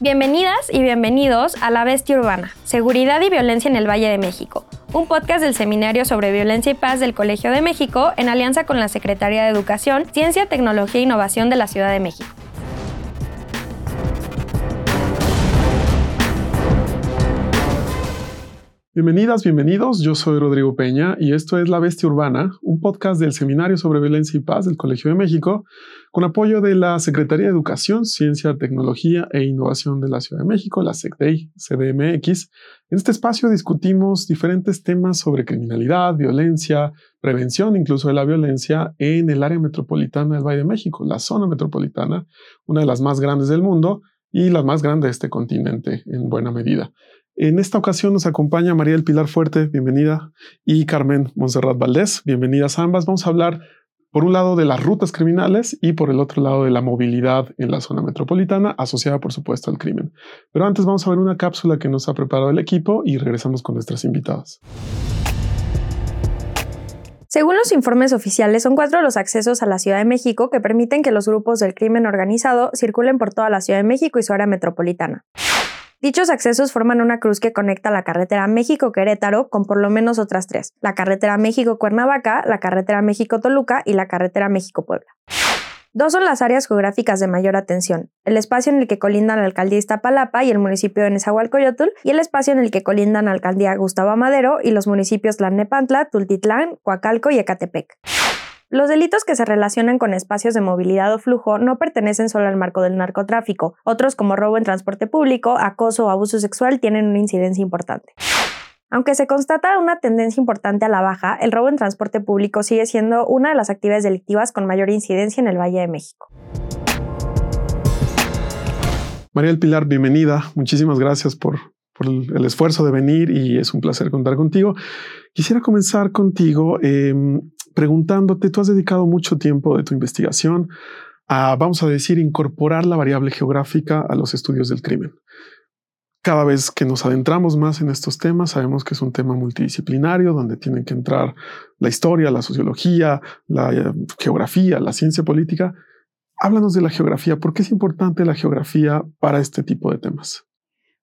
Bienvenidas y bienvenidos a La Bestia Urbana, Seguridad y Violencia en el Valle de México, un podcast del Seminario sobre Violencia y Paz del Colegio de México en alianza con la Secretaría de Educación, Ciencia, Tecnología e Innovación de la Ciudad de México. Bienvenidas, bienvenidos. Yo soy Rodrigo Peña y esto es La Bestia Urbana, un podcast del Seminario sobre Violencia y Paz del Colegio de México, con apoyo de la Secretaría de Educación, Ciencia, Tecnología e Innovación de la Ciudad de México, la SECDEI, CDMX. En este espacio discutimos diferentes temas sobre criminalidad, violencia, prevención incluso de la violencia en el área metropolitana del Valle de México, la zona metropolitana, una de las más grandes del mundo y la más grande de este continente en buena medida. En esta ocasión nos acompaña María del Pilar Fuerte, bienvenida, y Carmen Monserrat Valdés, bienvenidas ambas. Vamos a hablar por un lado de las rutas criminales y por el otro lado de la movilidad en la zona metropolitana, asociada por supuesto al crimen. Pero antes vamos a ver una cápsula que nos ha preparado el equipo y regresamos con nuestras invitadas. Según los informes oficiales, son cuatro los accesos a la Ciudad de México que permiten que los grupos del crimen organizado circulen por toda la Ciudad de México y su área metropolitana. Dichos accesos forman una cruz que conecta la carretera México-Querétaro con por lo menos otras tres, la carretera México-Cuernavaca, la carretera México-Toluca y la carretera México-Puebla. Dos son las áreas geográficas de mayor atención, el espacio en el que colindan la alcaldía Iztapalapa y el municipio de Nezahualcóyotl, y el espacio en el que colindan la alcaldía Gustavo Madero y los municipios Tlalnepantla, Tultitlán, Coacalco y Ecatepec. Los delitos que se relacionan con espacios de movilidad o flujo no pertenecen solo al marco del narcotráfico. Otros como robo en transporte público, acoso o abuso sexual tienen una incidencia importante. Aunque se constata una tendencia importante a la baja, el robo en transporte público sigue siendo una de las actividades delictivas con mayor incidencia en el Valle de México. María del Pilar, bienvenida. Muchísimas gracias por, el esfuerzo de venir y es un placer contar contigo. Quisiera comenzar contigo em, preguntándote, tú has dedicado mucho tiempo de tu investigación a, vamos a decir, incorporar la variable geográfica a los estudios del crimen. Cada vez que nos adentramos más en estos temas, sabemos que es un tema multidisciplinario donde tienen que entrar la historia, la sociología, la eh, geografía, la ciencia política. Háblanos de la geografía. ¿Por qué es importante la geografía para este tipo de temas?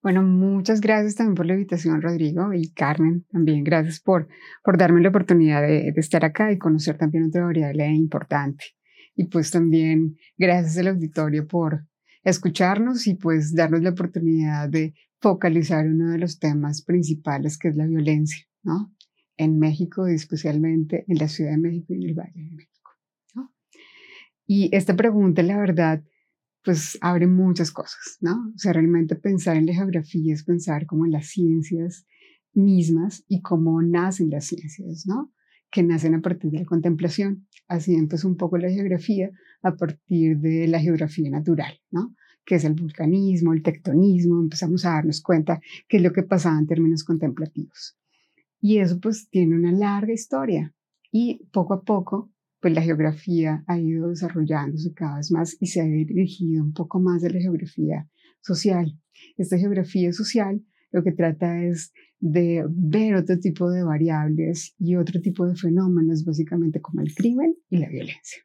Bueno, muchas gracias también por la invitación, Rodrigo, y Carmen, también gracias por, por darme la oportunidad de, estar acá y conocer también otra variable importante. Y pues también gracias al auditorio por escucharnos y pues darnos la oportunidad de focalizar uno de los temas principales que es la violencia, ¿no? En México y especialmente en la Ciudad de México y en el Valle de México. Y esta pregunta, la verdad, pues abre muchas cosas, ¿no? O sea, realmente pensar en la geografía es pensar como en las ciencias mismas y cómo nacen las ciencias, ¿no? Que nacen a partir de la contemplación. Así empezó un poco la geografía a partir de la geografía natural, ¿no? Que es el vulcanismo, el tectonismo, empezamos a darnos cuenta qué es lo que pasaba en términos contemplativos. Y eso pues tiene una larga historia y poco a poco pues la geografía ha ido desarrollándose cada vez más y se ha dirigido un poco más de la geografía social. Esta geografía social lo que trata es de ver otro tipo de variables y otro tipo de fenómenos, básicamente como el crimen y la violencia.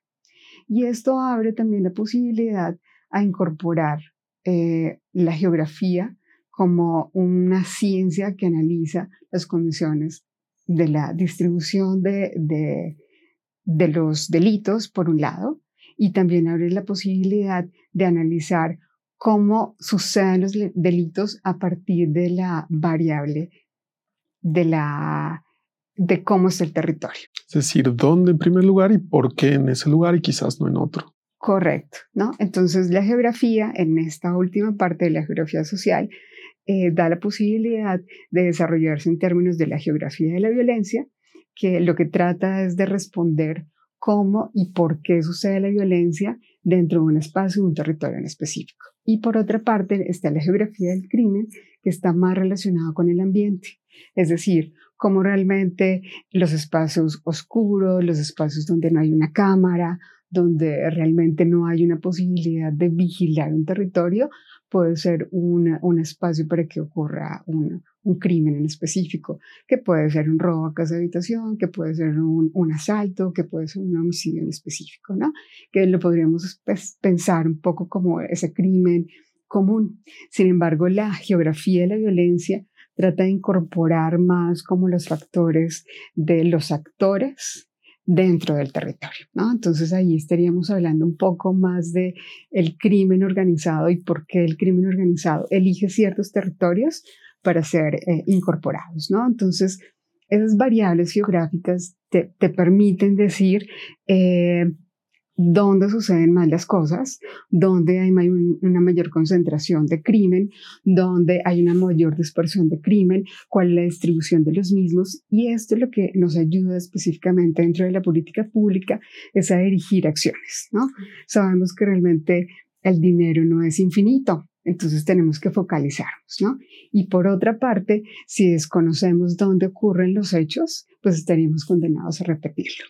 Y esto abre también la posibilidad a incorporar eh, la geografía como una ciencia que analiza las condiciones de la distribución de de los delitos, por un lado, y también abre la posibilidad de analizar cómo suceden los delitos a partir de la variable de, la, de cómo es el territorio. Es decir, dónde en primer lugar y por qué en ese lugar y quizás no en otro. Correcto, ¿no? Entonces la geografía, en esta última parte de la geografía social, eh, da la posibilidad de desarrollarse en términos de la geografía de la violencia, que lo que trata es de responder cómo y por qué sucede la violencia dentro de un espacio, un territorio en específico. Y por otra parte está la geografía del crimen, que está más relacionado con el ambiente, es decir, cómo realmente los espacios oscuros, los espacios donde no hay una cámara, donde realmente no hay una posibilidad de vigilar un territorio, puede ser un espacio para que ocurra un, un crimen en específico, que puede ser un robo a casa de habitación, que puede ser un, un, asalto, que puede ser un homicidio en específico, ¿no? Que lo podríamos pues, pensar un poco como ese crimen común. Sin embargo, la geografía de la violencia trata de incorporar más como los factores de los actores dentro del territorio, ¿no? Entonces ahí estaríamos hablando un poco más de el crimen organizado y por qué el crimen organizado elige ciertos territorios para ser eh, incorporados, ¿no? Entonces, esas variables geográficas te, te permiten decir eh, dónde suceden más las cosas, dónde hay una mayor concentración de crimen, dónde hay una mayor dispersión de crimen, cuál es la distribución de los mismos. Y esto es lo que nos ayuda específicamente dentro de la política pública, es a dirigir acciones. ¿no? Sabemos que realmente el dinero no es infinito, entonces tenemos que focalizarnos, ¿no? Y por otra parte, si desconocemos dónde ocurren los hechos, pues estaríamos condenados a repetirlo.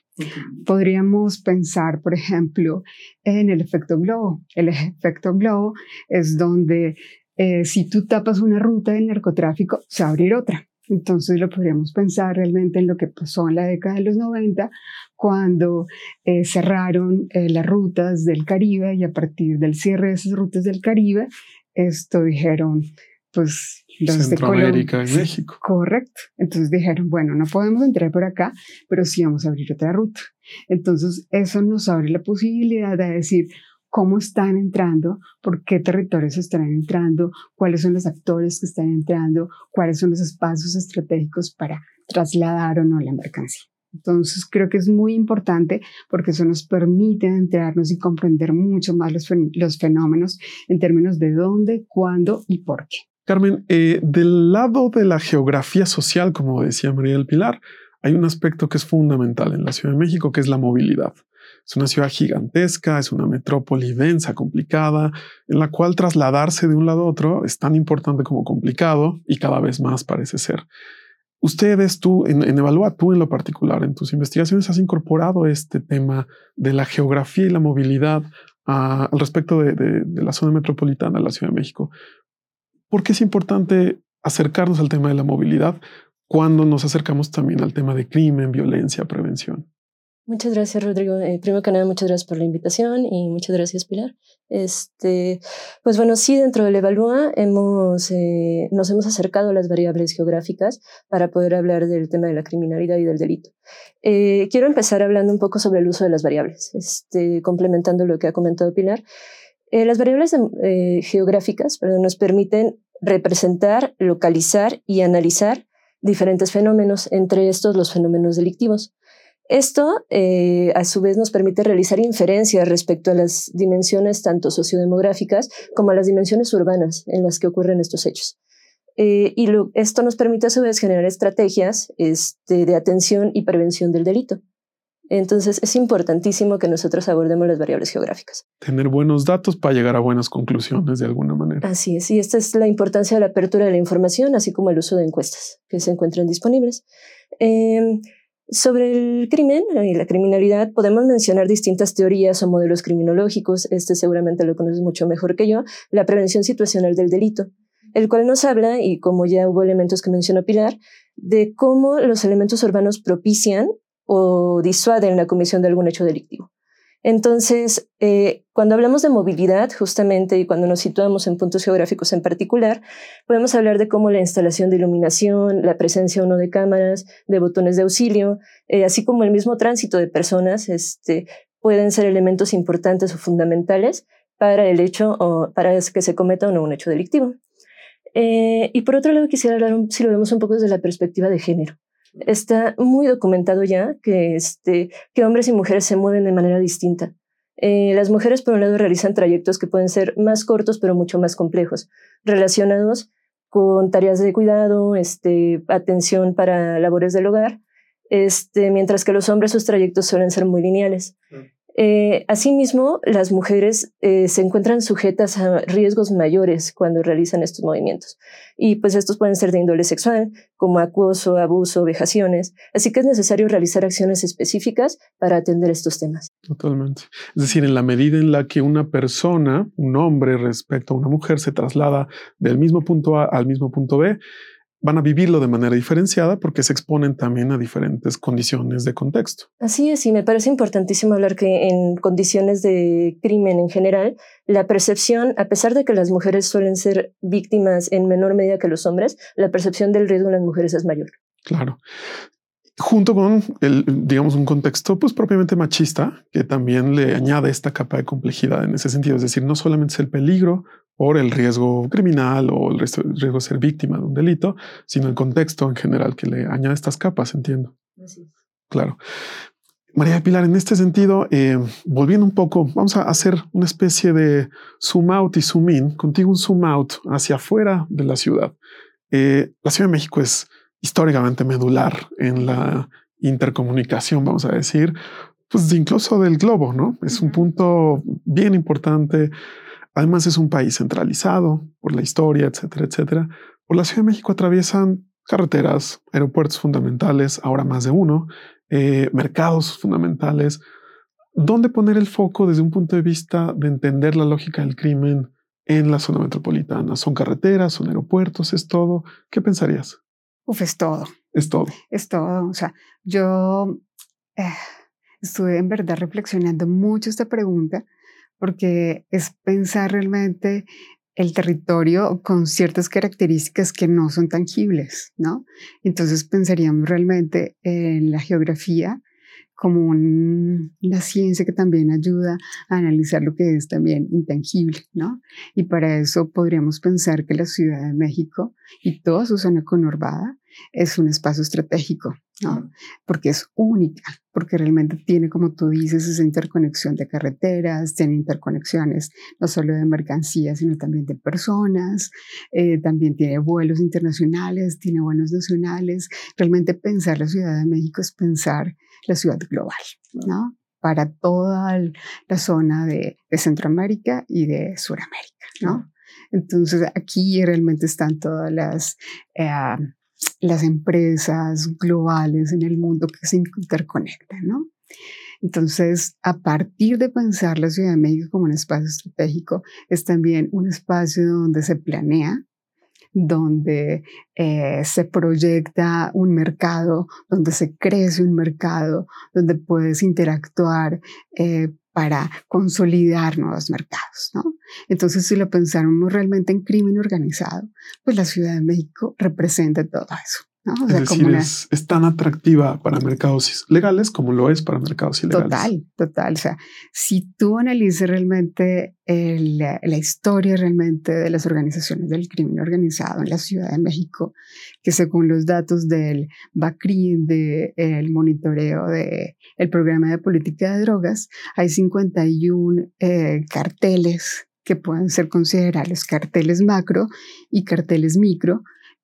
Podríamos pensar, por ejemplo, en el efecto globo. El efecto globo es donde eh, si tú tapas una ruta del narcotráfico, se va a abrir otra. Entonces lo podríamos pensar realmente en lo que pasó en la década de los 90, cuando eh, cerraron eh, las rutas del Caribe y a partir del cierre de esas rutas del Caribe, esto dijeron, pues los Centroamérica y México. Correcto. Entonces dijeron, bueno, no podemos entrar por acá, pero sí vamos a abrir otra ruta. Entonces eso nos abre la posibilidad de decir cómo están entrando, por qué territorios están entrando, cuáles son los actores que están entrando, cuáles son los espacios estratégicos para trasladar o no la mercancía. Entonces creo que es muy importante porque eso nos permite enterarnos y comprender mucho más los, fenómenos en términos de dónde, cuándo y por qué. Carmen, eh, del lado de la geografía social, como decía María del Pilar, hay un aspecto que es fundamental en la Ciudad de México, que es la movilidad. Es una ciudad gigantesca, es una metrópoli densa, complicada, en la cual trasladarse de un lado a otro es tan importante como complicado y cada vez más parece ser. Ustedes, tú, en, Evalúa, tú en lo particular, en tus investigaciones has incorporado este tema de la geografía y la movilidad al respecto de, la zona metropolitana de la Ciudad de México. ¿Por qué es importante acercarnos al tema de la movilidad cuando nos acercamos también al tema de crimen, violencia, prevención? Muchas gracias, Rodrigo. Eh, primero que nada, muchas gracias por la invitación y muchas gracias, Pilar. Este, pues bueno, sí, dentro del Evalúa hemos, eh, nos hemos acercado a las variables geográficas para poder hablar del tema de la criminalidad y del delito. Eh, quiero empezar hablando un poco sobre el uso de las variables, este, complementando lo que ha comentado Pilar. las variables geográficas nos permiten representar, localizar y analizar diferentes fenómenos, entre estos los fenómenos delictivos. Esto, eh, a su vez, nos permite realizar inferencias respecto a las dimensiones tanto sociodemográficas como a las dimensiones urbanas en las que ocurren estos hechos. Eh, y esto nos permite, a su vez, generar estrategias este, de atención y prevención del delito. Entonces, es importantísimo que nosotros abordemos las variables geográficas. Tener buenos datos para llegar a buenas conclusiones de alguna manera. Así es, y esta es la importancia de la apertura de la información, así como el uso de encuestas que se encuentran disponibles. Eh, sobre el crimen y la criminalidad podemos mencionar distintas teorías o modelos criminológicos, este seguramente lo conoces mucho mejor que yo, la prevención situacional del delito, el cual nos habla, y como ya hubo elementos que mencionó Pilar, de cómo los elementos urbanos propician o disuaden la comisión de algún hecho delictivo. Entonces, eh, cuando hablamos de movilidad, justamente, y cuando nos situamos en puntos geográficos en particular, podemos hablar de cómo la instalación de iluminación, la presencia o no de cámaras, de botones de auxilio, eh, así como el mismo tránsito de personas, este, pueden ser elementos importantes o fundamentales para el hecho o para que se cometa o no un hecho delictivo. Eh, y por otro lado, quisiera hablar, si lo vemos un poco desde la perspectiva de género está muy documentado ya que, este, que hombres y mujeres se mueven de manera distinta. Eh, las mujeres, por un lado, realizan trayectos que pueden ser más cortos, pero mucho más complejos, relacionados con tareas de cuidado, este, atención para labores del hogar, este, mientras que los hombres sus trayectos suelen ser muy lineales. Eh, asimismo, las mujeres eh, se encuentran sujetas a riesgos mayores cuando realizan estos movimientos. Y pues estos pueden ser de índole sexual, como acoso, abuso, vejaciones. Así que es necesario realizar acciones específicas para atender estos temas. Totalmente. Es decir, en la medida en la que una persona, un hombre respecto a una mujer, se traslada del mismo punto A al mismo punto B, van a vivirlo de manera diferenciada porque se exponen también a diferentes condiciones de contexto. Así es, y me parece importantísimo hablar que en condiciones de crimen en general, la percepción, a pesar de que las mujeres suelen ser víctimas en menor medida que los hombres, la percepción del riesgo en las mujeres es mayor. Claro junto con el, digamos, un contexto pues propiamente machista que también le añade esta capa de complejidad en ese sentido. Es decir, no solamente es el peligro por el riesgo criminal o el riesgo de ser víctima de un delito, sino el contexto en general que le añade estas capas, entiendo. Claro. María Pilar, en este sentido, eh, volviendo un poco, vamos a hacer una especie de zoom out y zoom in, contigo un zoom out hacia afuera de la ciudad. Eh, la Ciudad de México es históricamente medular en la intercomunicación, vamos a decir, pues incluso del globo, ¿no? Es un punto bien importante. Además es un país centralizado por la historia, etcétera, etcétera. Por la Ciudad de México atraviesan carreteras, aeropuertos fundamentales, ahora más de uno, eh, mercados fundamentales. ¿Dónde poner el foco desde un punto de vista de entender la lógica del crimen en la zona metropolitana? ¿Son carreteras? ¿Son aeropuertos? ¿Es todo? ¿Qué pensarías? Uf, es todo. Es todo. Es todo. O sea, yo eh, estuve en verdad reflexionando mucho esta pregunta porque es pensar realmente el territorio con ciertas características que no son tangibles, ¿no? Entonces pensaríamos realmente en la geografía como una ciencia que también ayuda a analizar lo que es también intangible, ¿no? Y para eso podríamos pensar que la Ciudad de México y toda su zona conurbada es un espacio estratégico, ¿no? Porque es única, porque realmente tiene, como tú dices, esa interconexión de carreteras, tiene interconexiones no solo de mercancías, sino también de personas, eh, también tiene vuelos internacionales, tiene vuelos nacionales. Realmente pensar la Ciudad de México es pensar la ciudad global, ¿no? Para toda la zona de, Centroamérica y de Suramérica, ¿no? Entonces aquí realmente están todas las... Eh, las empresas globales en el mundo que se interconectan, ¿no? Entonces, a partir de pensar la Ciudad de México como un espacio estratégico, es también un espacio donde se planea, donde eh, se proyecta un mercado, donde se crece un mercado, donde puedes interactuar eh, para consolidar nuevos mercados. ¿no? Entonces, si lo pensáramos realmente en crimen organizado, pues la Ciudad de México representa todo eso es decir, es, tan atractiva para mercados legales como lo es para mercados ilegales. Total, total. O sea, si tú analizas realmente la, historia realmente de las organizaciones del crimen organizado en la Ciudad de México, que según los datos del BACRIM, del monitoreo del el programa de política de drogas, hay 51 eh, carteles que pueden ser considerados carteles macro y carteles micro,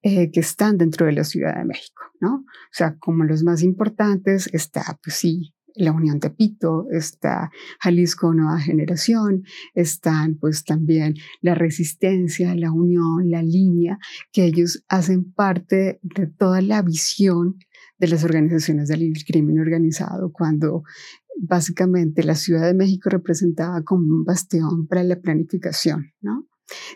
eh, que están dentro de la Ciudad de México, ¿no? O sea, como los más importantes está, pues sí, la Unión Tepito, está Jalisco Nueva Generación, están pues también la Resistencia, la Unión, la Línea, que ellos hacen parte de toda la visión de las organizaciones del crimen organizado cuando básicamente la Ciudad de México representaba como un bastión para la planificación, ¿no?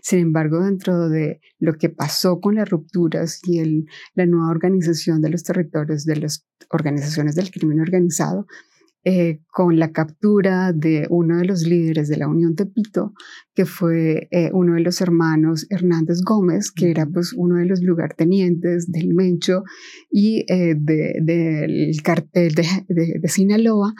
Sin embargo, dentro de lo que pasó con las rupturas y el, la nueva organización de los territorios de las organizaciones del crimen organizado, eh, con la captura de uno de los líderes de la Unión Tepito, que fue eh, uno de los hermanos Hernández Gómez, que era pues uno de los lugartenientes del Mencho y eh, del cartel de, de, de Sinaloa,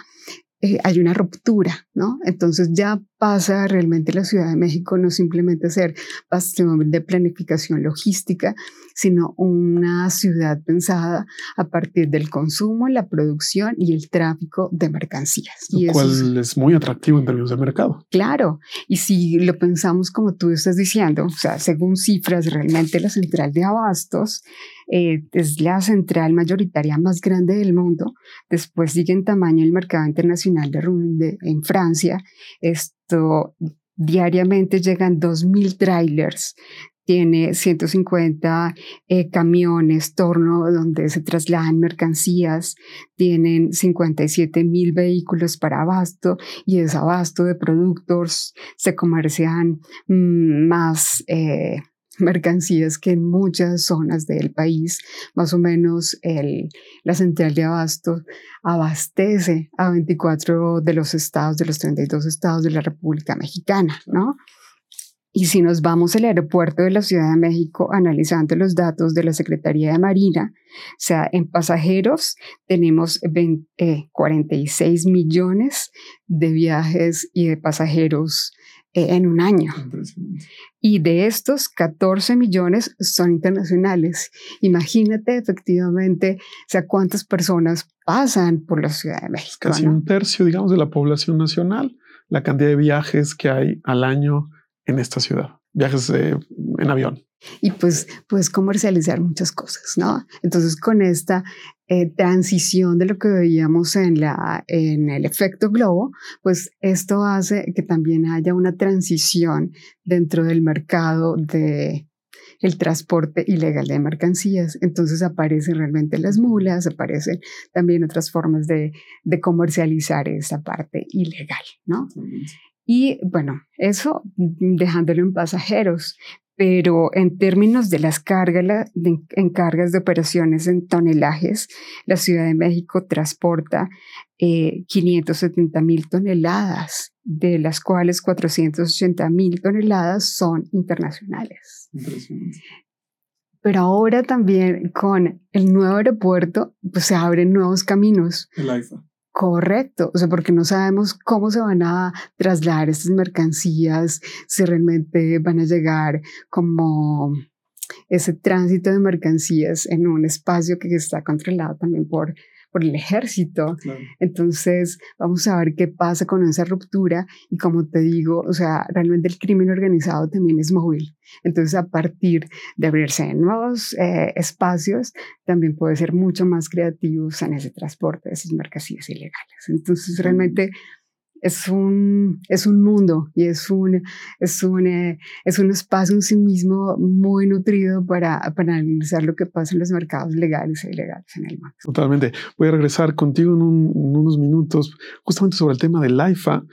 hay una ruptura, ¿no? Entonces ya pasa realmente la Ciudad de México no simplemente ser bastión de planificación logística, sino una ciudad pensada a partir del consumo, la producción y el tráfico de mercancías. Lo y cual es, muy atractivo en términos de mercado. Claro, y si lo pensamos como tú estás diciendo, o sea, según cifras, realmente la central de abastos eh, es la central mayoritaria más grande del mundo. Después sigue en tamaño el mercado internacional de, de en Francia. Es diariamente llegan 2.000 trailers, tiene 150 eh, camiones, torno donde se trasladan mercancías, tienen 57 mil vehículos para abasto y ese abasto de productos se comercian mm, más eh, mercancías que en muchas zonas del país, más o menos el, la central de abasto abastece a 24 de los estados, de los 32 estados de la República Mexicana, ¿no? Y si nos vamos al aeropuerto de la Ciudad de México, analizando los datos de la Secretaría de Marina, o sea, en pasajeros tenemos 46 eh, millones de viajes y de pasajeros en un año. Y de estos, 14 millones son internacionales. Imagínate efectivamente, o sea, cuántas personas pasan por la Ciudad de México. Casi un tercio, digamos, de la población nacional, la cantidad de viajes que hay al año en esta ciudad, viajes en avión. Y pues puedes comercializar muchas cosas, ¿no? Entonces con esta eh, transición de lo que veíamos en, la, en el efecto globo, pues esto hace que también haya una transición dentro del mercado de el transporte ilegal de mercancías. Entonces aparecen realmente las mulas, aparecen también otras formas de, de comercializar esa parte ilegal, ¿no? Y bueno, eso dejándolo en pasajeros, pero en términos de las cargas, en cargas de operaciones en tonelajes, la Ciudad de México transporta 570 eh, mil toneladas, de las cuales 480 mil toneladas son internacionales. Pero ahora también con el nuevo aeropuerto, pues se abren nuevos caminos. El AIFA. Correcto, o sea, porque no sabemos cómo se van a trasladar estas mercancías, si realmente van a llegar como ese tránsito de mercancías en un espacio que está controlado también por por el ejército. Entonces, vamos a ver qué pasa con esa ruptura y como te digo, o sea, realmente el crimen organizado también es móvil. Entonces, a partir de abrirse nuevos eh, espacios, también puede ser mucho más creativos en ese transporte de esas mercancías ilegales. Entonces, realmente es un, es un mundo y es un, es, un, eh, es un espacio en sí mismo muy nutrido para, para, analizar lo que pasa en los mercados legales e ilegales en el mundo. Totalmente. Voy a regresar contigo en, unos minutos justamente sobre el tema del AIFA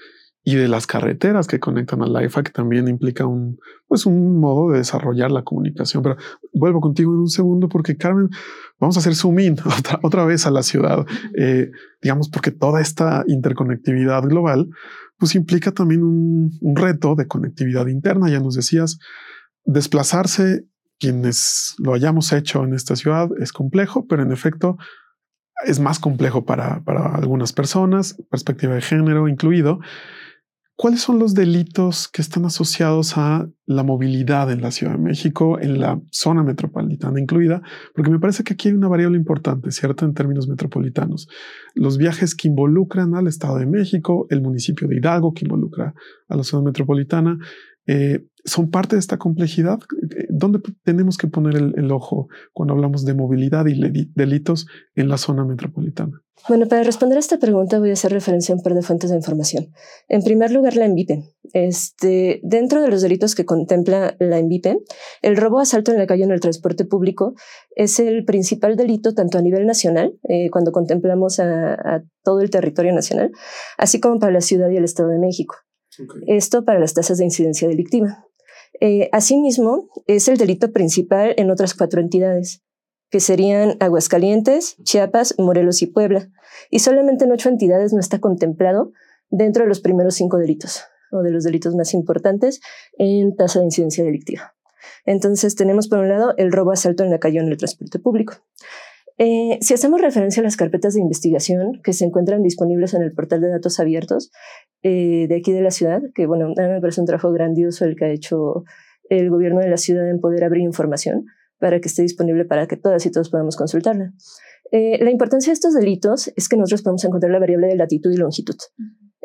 y de las carreteras que conectan al IFA, que también implica un, pues un modo de desarrollar la comunicación. Pero vuelvo contigo en un segundo porque Carmen, vamos a hacer zoom in otra, otra vez a la ciudad, eh, digamos, porque toda esta interconectividad global, pues implica también un, un reto de conectividad interna. Ya nos decías, desplazarse, quienes lo hayamos hecho en esta ciudad, es complejo, pero en efecto es más complejo para, para algunas personas, perspectiva de género incluido. ¿Cuáles son los delitos que están asociados a la movilidad en la Ciudad de México, en la zona metropolitana incluida? Porque me parece que aquí hay una variable importante, ¿cierto? En términos metropolitanos. Los viajes que involucran al Estado de México, el municipio de Hidalgo que involucra a la zona metropolitana, eh, son parte de esta complejidad. ¿Dónde tenemos que poner el, ojo cuando hablamos de movilidad y delitos en la zona metropolitana? Bueno, para responder a esta pregunta voy a hacer referencia a un par de fuentes de información. En primer lugar, la ENVIPE. Este, dentro de los delitos que contempla la ENVIPE, el robo asalto en la calle en el transporte público es el principal delito tanto a nivel nacional, eh, cuando contemplamos a todo el territorio nacional, así como para la ciudad y el Estado de México. Esto para las tasas de incidencia delictiva. Eh, asimismo, es el delito principal en otras cuatro entidades, que serían Aguascalientes, Chiapas, Morelos y Puebla. Y solamente en ocho entidades no está contemplado dentro de los primeros cinco delitos, o de los delitos más importantes en tasa de incidencia delictiva. Entonces tenemos por un lado el robo asalto en la calle en el transporte público. Eh, si hacemos referencia a las carpetas de investigación que se encuentran disponibles en el portal de datos abiertos eh, de aquí de la ciudad, que bueno, a mí me parece un trabajo grandioso el que ha hecho el gobierno de la ciudad en poder abrir información para que esté disponible para que todas y todos podamos consultarla. Eh, la importancia de estos delitos es que nosotros podemos encontrar la variable de latitud y longitud.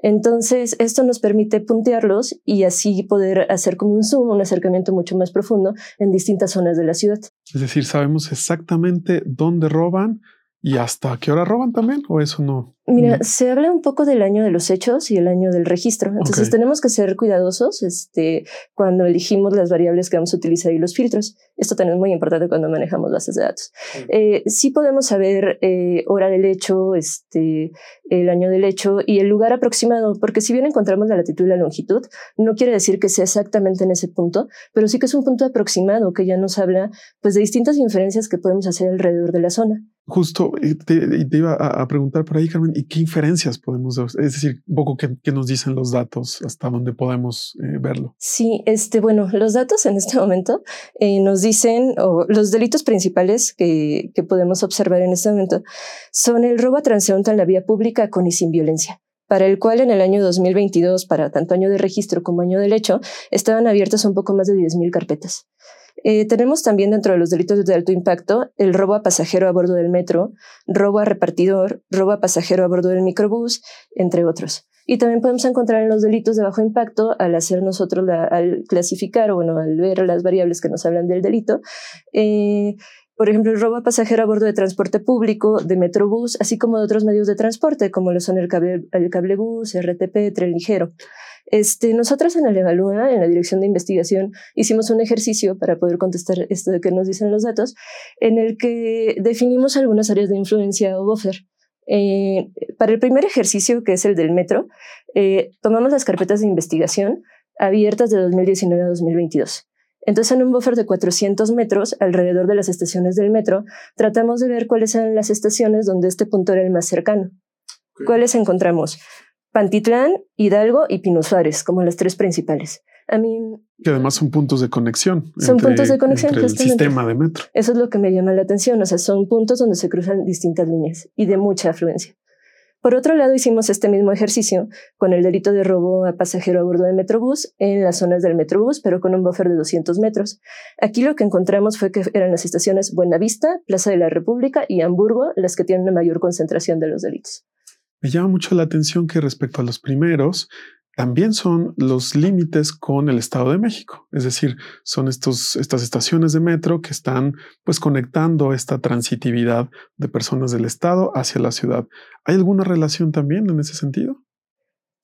Entonces, esto nos permite puntearlos y así poder hacer como un zoom, un acercamiento mucho más profundo en distintas zonas de la ciudad. Es decir, sabemos exactamente dónde roban ¿Y hasta qué hora roban también? ¿O eso no? Mira, se habla un poco del año de los hechos y el año del registro. Entonces tenemos que ser cuidadosos este, cuando elegimos las variables que vamos a utilizar y los filtros. Esto también es muy importante cuando manejamos bases de datos. Eh, sí podemos saber eh, hora del hecho, este, el año del hecho y el lugar aproximado, porque si bien encontramos la latitud y la longitud, no quiere decir que sea exactamente en ese punto, pero sí que es un punto aproximado que ya nos habla pues, de distintas inferencias que podemos hacer alrededor de la zona. Justo, te, te iba a, preguntar por ahí, Carmen, ¿y qué inferencias podemos, es decir, un poco qué, nos dicen los datos, hasta dónde podemos eh, verlo? Sí, este, bueno, los datos en este momento eh, nos dicen, o los delitos principales que, que podemos observar en este momento son el robo a transeúnte en la vía pública con y sin violencia para el cual en el año 2022, para tanto año de registro como año del hecho, estaban abiertas un poco más de 10.000 carpetas. Eh, tenemos también dentro de los delitos de alto impacto el robo a pasajero a bordo del metro, robo a repartidor, robo a pasajero a bordo del microbús, entre otros. Y también podemos encontrar en los delitos de bajo impacto, al hacer nosotros, al clasificar o bueno, al ver las variables que nos hablan del delito, eh, por ejemplo, el robo a pasajero a bordo de transporte público, de metrobús, así como de otros medios de transporte, como lo son el, cable, el cablebús, RTP, tren ligero. Este, nosotros en el Evalúa, en la Dirección de Investigación, hicimos un ejercicio para poder contestar esto de que nos dicen los datos, en el que definimos algunas áreas de influencia o buffer. Eh, para el primer ejercicio, que es el del metro, eh, tomamos las carpetas de investigación abiertas de 2019 a 2022. Entonces, en un buffer de 400 metros alrededor de las estaciones del metro, tratamos de ver cuáles eran las estaciones donde este punto era el más cercano. ¿Cuáles encontramos? Pantitlán, Hidalgo y Pino Suárez, como las tres principales. A mí. Que además son puntos de conexión. Son puntos de conexión. Entre el sistema de metro. Eso es lo que me llama la atención. O sea, son puntos donde se cruzan distintas líneas y de mucha afluencia. Por otro lado, hicimos este mismo ejercicio con el delito de robo a pasajero a bordo de Metrobús en las zonas del Metrobús, pero con un buffer de 200 metros. Aquí lo que encontramos fue que eran las estaciones Buenavista, Plaza de la República y Hamburgo las que tienen una mayor concentración de los delitos. Me llama mucho la atención que respecto a los primeros, también son los límites con el Estado de México. Es decir, son estos, estas estaciones de metro que están pues conectando esta transitividad de personas del Estado hacia la ciudad. ¿Hay alguna relación también en ese sentido?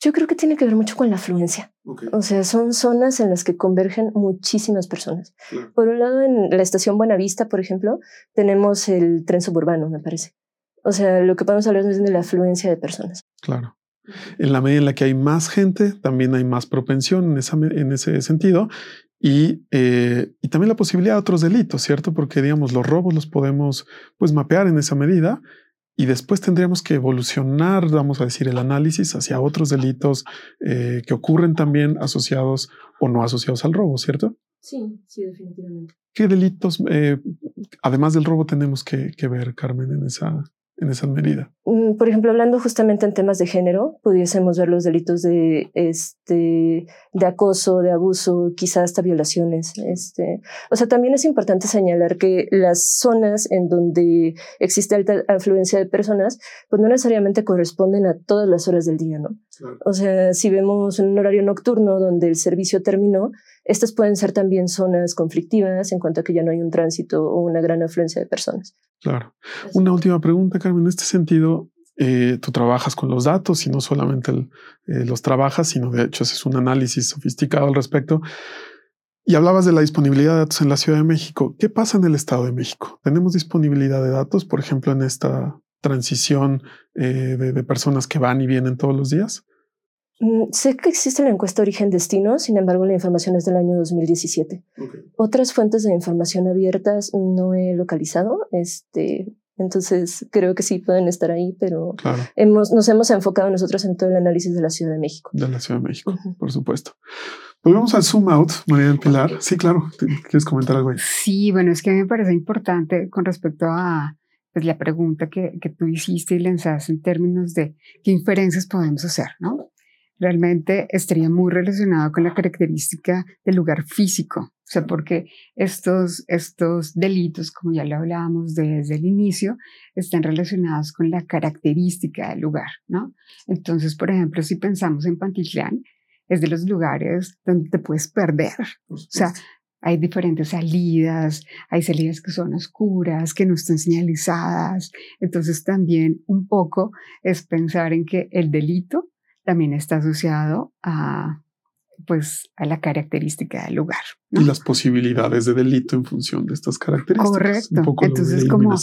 Yo creo que tiene que ver mucho con la afluencia. O sea, son zonas en las que convergen muchísimas personas. Por un lado, en la estación Buenavista, por ejemplo, tenemos el tren suburbano, me parece. O sea, lo que podemos hablar es de la afluencia de personas. Claro. En la medida en la que hay más gente, también hay más propensión en, esa, en ese sentido. Y, eh, y, también la posibilidad de otros delitos, ¿cierto? Porque, digamos, los robos los podemos pues mapear en esa medida y después tendríamos que evolucionar, vamos a decir, el análisis hacia otros delitos eh, que ocurren también asociados o no asociados al robo, ¿cierto? Sí, sí, definitivamente. ¿Qué delitos, eh, además del robo, tenemos que, que ver, Carmen, en esa, en esa medida? Mm, por ejemplo, hablando justamente en temas de género, pudiésemos ver los delitos de, este, de acoso, de abuso, quizás hasta violaciones. Este. O sea, también es importante señalar que las zonas en donde existe alta afluencia de personas, pues no necesariamente corresponden a todas las horas del día, ¿no? O sea, si vemos un horario nocturno donde el servicio terminó, estas pueden ser también zonas conflictivas en cuanto a que ya no hay un tránsito o una gran afluencia de personas. Claro. Una última pregunta, Carmen. En este sentido, eh, tú trabajas con los datos y no solamente eh, los trabajas, sino de hecho es un análisis sofisticado al respecto. Y hablabas de la disponibilidad de datos en la Ciudad de México. ¿Qué pasa en el Estado de México? ¿Tenemos disponibilidad de datos, por ejemplo, en esta transición eh, de, personas que van y vienen todos los días? Mm, sé que existe la encuesta Origen-Destino, sin embargo la información es del año 2017. Otras fuentes de información abiertas no he localizado, este, entonces creo que sí pueden estar ahí, pero hemos, nos hemos enfocado nosotros en todo el análisis de la Ciudad de México. De la Ciudad de México, por supuesto. Volvemos al zoom out, María del Pilar. Sí, claro. ¿Quieres comentar algo ahí? Sí, bueno, es que me parece importante con respecto a pues, la pregunta que, que tú hiciste y lanzaste en términos de qué inferencias podemos hacer, ¿no? Realmente estaría muy relacionado con la característica del lugar físico. O sea, porque estos, estos delitos, como ya lo hablábamos desde el inicio, están relacionados con la característica del lugar, ¿no? Entonces, por ejemplo, si pensamos en Pantitlán, es de los lugares donde te puedes perder. O sea, Hay diferentes salidas, hay salidas que son oscuras, que no están señalizadas. Entonces también un poco es pensar en que el delito también está asociado a pues a la característica del lugar. Y las posibilidades de delito en función de estas características. Correcto. entonces, como,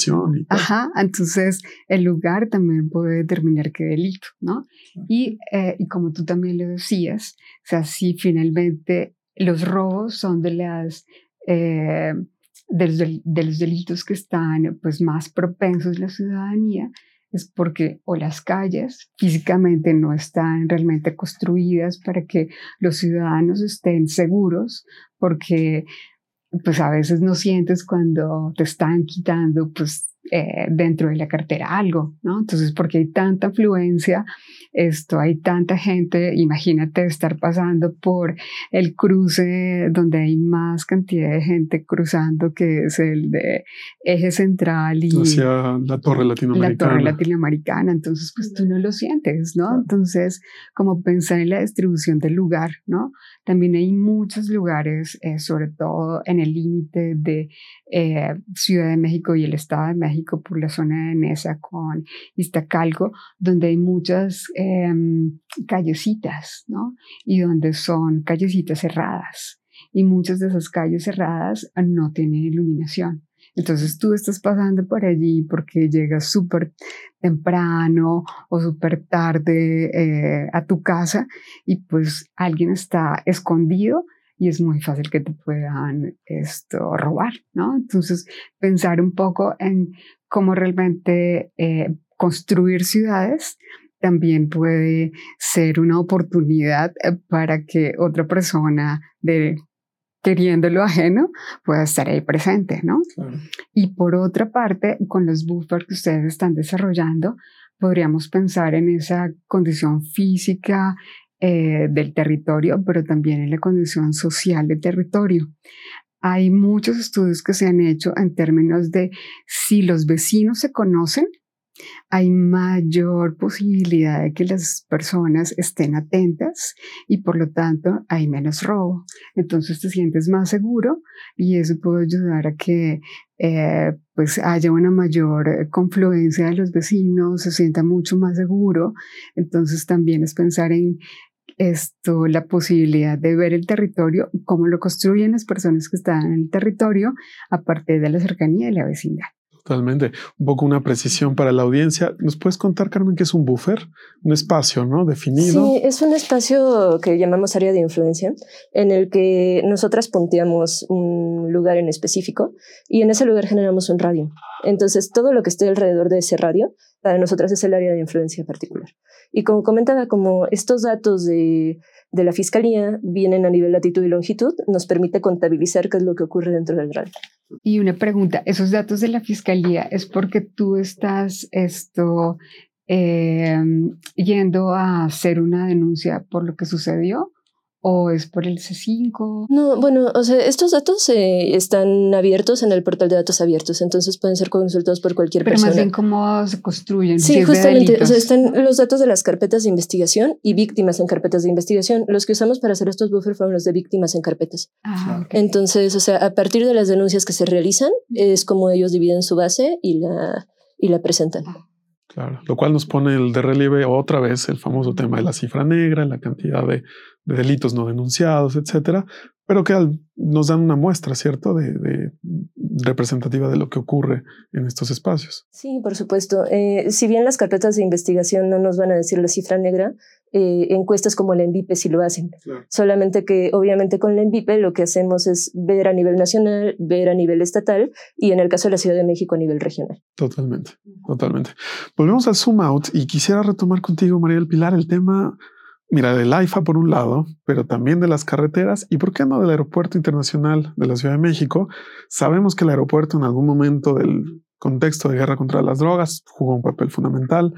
ajá, entonces el lugar también puede determinar qué delito, ¿no? Y, eh, y como tú también lo decías, o sea, si finalmente los robos son de las... Eh, de los, de los delitos que están pues más propensos la ciudadanía, es porque o las calles físicamente no están realmente construidas para que los ciudadanos estén seguros, porque pues a veces no sientes cuando te están quitando pues eh, dentro de la cartera algo, ¿no? Entonces, porque hay tanta afluencia, esto, hay tanta gente, imagínate estar pasando por el cruce donde hay más cantidad de gente cruzando que es el de eje central y hacia la torre latinoamericana. La torre latinoamericana, entonces pues tú no lo sientes, ¿no? Entonces, como pensar en la distribución del lugar, ¿no? También hay muchos lugares, eh, sobre todo en el límite de eh, Ciudad de México y el Estado de México, por la zona de Nesa con Iztacalco, donde hay muchas em, callecitas, ¿no? Y donde son callecitas cerradas. Y muchas de esas calles cerradas no tienen iluminación. Entonces tú estás pasando por allí porque llegas súper temprano o súper tarde eh, a tu casa y pues alguien está escondido y es muy fácil que te puedan esto robar, ¿no? Entonces, pensar un poco en cómo realmente eh, construir ciudades también puede ser una oportunidad eh, para que otra persona de queriendo lo ajeno pueda estar ahí presente, ¿no? Y por otra parte, con los buffers que ustedes están desarrollando, podríamos pensar en esa condición física, eh, del territorio, pero también en la condición social del territorio. Hay muchos estudios que se han hecho en términos de si los vecinos se conocen, hay mayor posibilidad de que las personas estén atentas y por lo tanto hay menos robo. Entonces te sientes más seguro y eso puede ayudar a que eh, pues haya una mayor confluencia de los vecinos, se sienta mucho más seguro. Entonces también es pensar en esto, la posibilidad de ver el territorio, cómo lo construyen las personas que están en el territorio a partir de la cercanía de la vecindad. Totalmente. Un poco una precisión para la audiencia. ¿Nos puedes contar, Carmen, qué es un buffer? Un espacio, ¿no? Definido. Sí, es un espacio que llamamos área de influencia, en el que nosotras punteamos un lugar en específico y en ese lugar generamos un radio. Entonces, todo lo que esté alrededor de ese radio, para nosotras es el área de influencia particular. Y como comentaba, como estos datos de, de la Fiscalía vienen a nivel latitud y longitud, nos permite contabilizar qué es lo que ocurre dentro del radio. Y una pregunta, ¿esos datos de la fiscalía es porque tú estás esto em, yendo a hacer una denuncia por lo que sucedió? ¿O es por el C5? No, bueno, o sea, estos datos eh, están abiertos en el portal de datos abiertos, entonces pueden ser consultados por cualquier persona. Pero más bien cómo se construyen. Sí, justamente, o sea, están los datos de las carpetas de investigación y víctimas en carpetas de investigación. Los que usamos para hacer estos buffers fueron los de víctimas en carpetas. Ah, Entonces, o sea, a partir de las denuncias que se realizan, es como ellos dividen su base y la, y la presentan. Ah. Claro, lo cual nos pone el de relieve otra vez el famoso tema de la cifra negra, la cantidad de, delitos no denunciados, etcétera, pero que nos dan una muestra, ¿cierto?, de, representativa de lo que ocurre en estos espacios. Sí, por supuesto. Eh, si bien las carpetas de investigación no nos van a decir la cifra negra, eh, encuestas como el ENVIPE sí lo hacen. Solamente que obviamente con el ENVIPE lo que hacemos es ver a nivel nacional, ver a nivel estatal y en el caso de la Ciudad de México a nivel regional. Totalmente, totalmente. Volvemos al zoom out y quisiera retomar contigo, María del Pilar, el tema, mira, del AIFA por un lado, pero también de las carreteras y por qué no del Aeropuerto Internacional de la Ciudad de México. Sabemos que el aeropuerto en algún momento del contexto de guerra contra las drogas jugó un papel fundamental.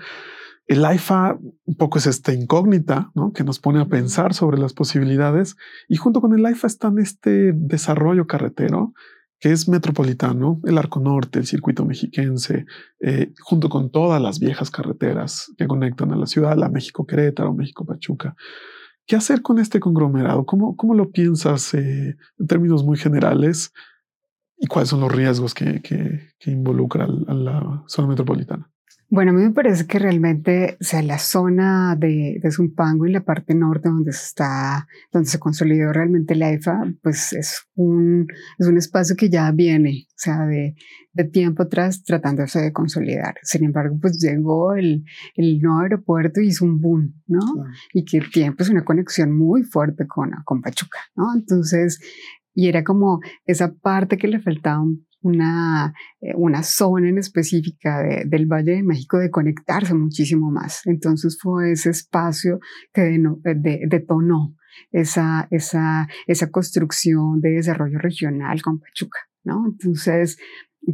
El AIFA un poco es esta incógnita ¿no? que nos pone a pensar sobre las posibilidades y junto con el AIFA está en este desarrollo carretero que es metropolitano, el Arco Norte, el circuito mexiquense, eh, junto con todas las viejas carreteras que conectan a la ciudad, la México Querétaro, México Pachuca. ¿Qué hacer con este conglomerado? ¿Cómo, cómo lo piensas en términos muy generales? ¿Y cuáles son los riesgos que, que, que involucra a la zona metropolitana? Bueno, a mí me parece que realmente, o sea, la zona de, de Zumpango y la parte norte donde se está, donde se consolidó realmente la EFA, pues es un, es un espacio que ya viene, o sea, de, de tiempo atrás tratándose de consolidar. Sin embargo, pues llegó el, el nuevo aeropuerto y hizo un boom, ¿no? Y que tiene pues una conexión muy fuerte con, con Pachuca, ¿no? Entonces, y era como esa parte que le faltaba un una, eh, una zona en específica del Valle de México de conectarse muchísimo más. Entonces fue ese espacio que eh, detonó esa, esa, esa construcción de desarrollo regional con Pachuca. ¿no? Entonces,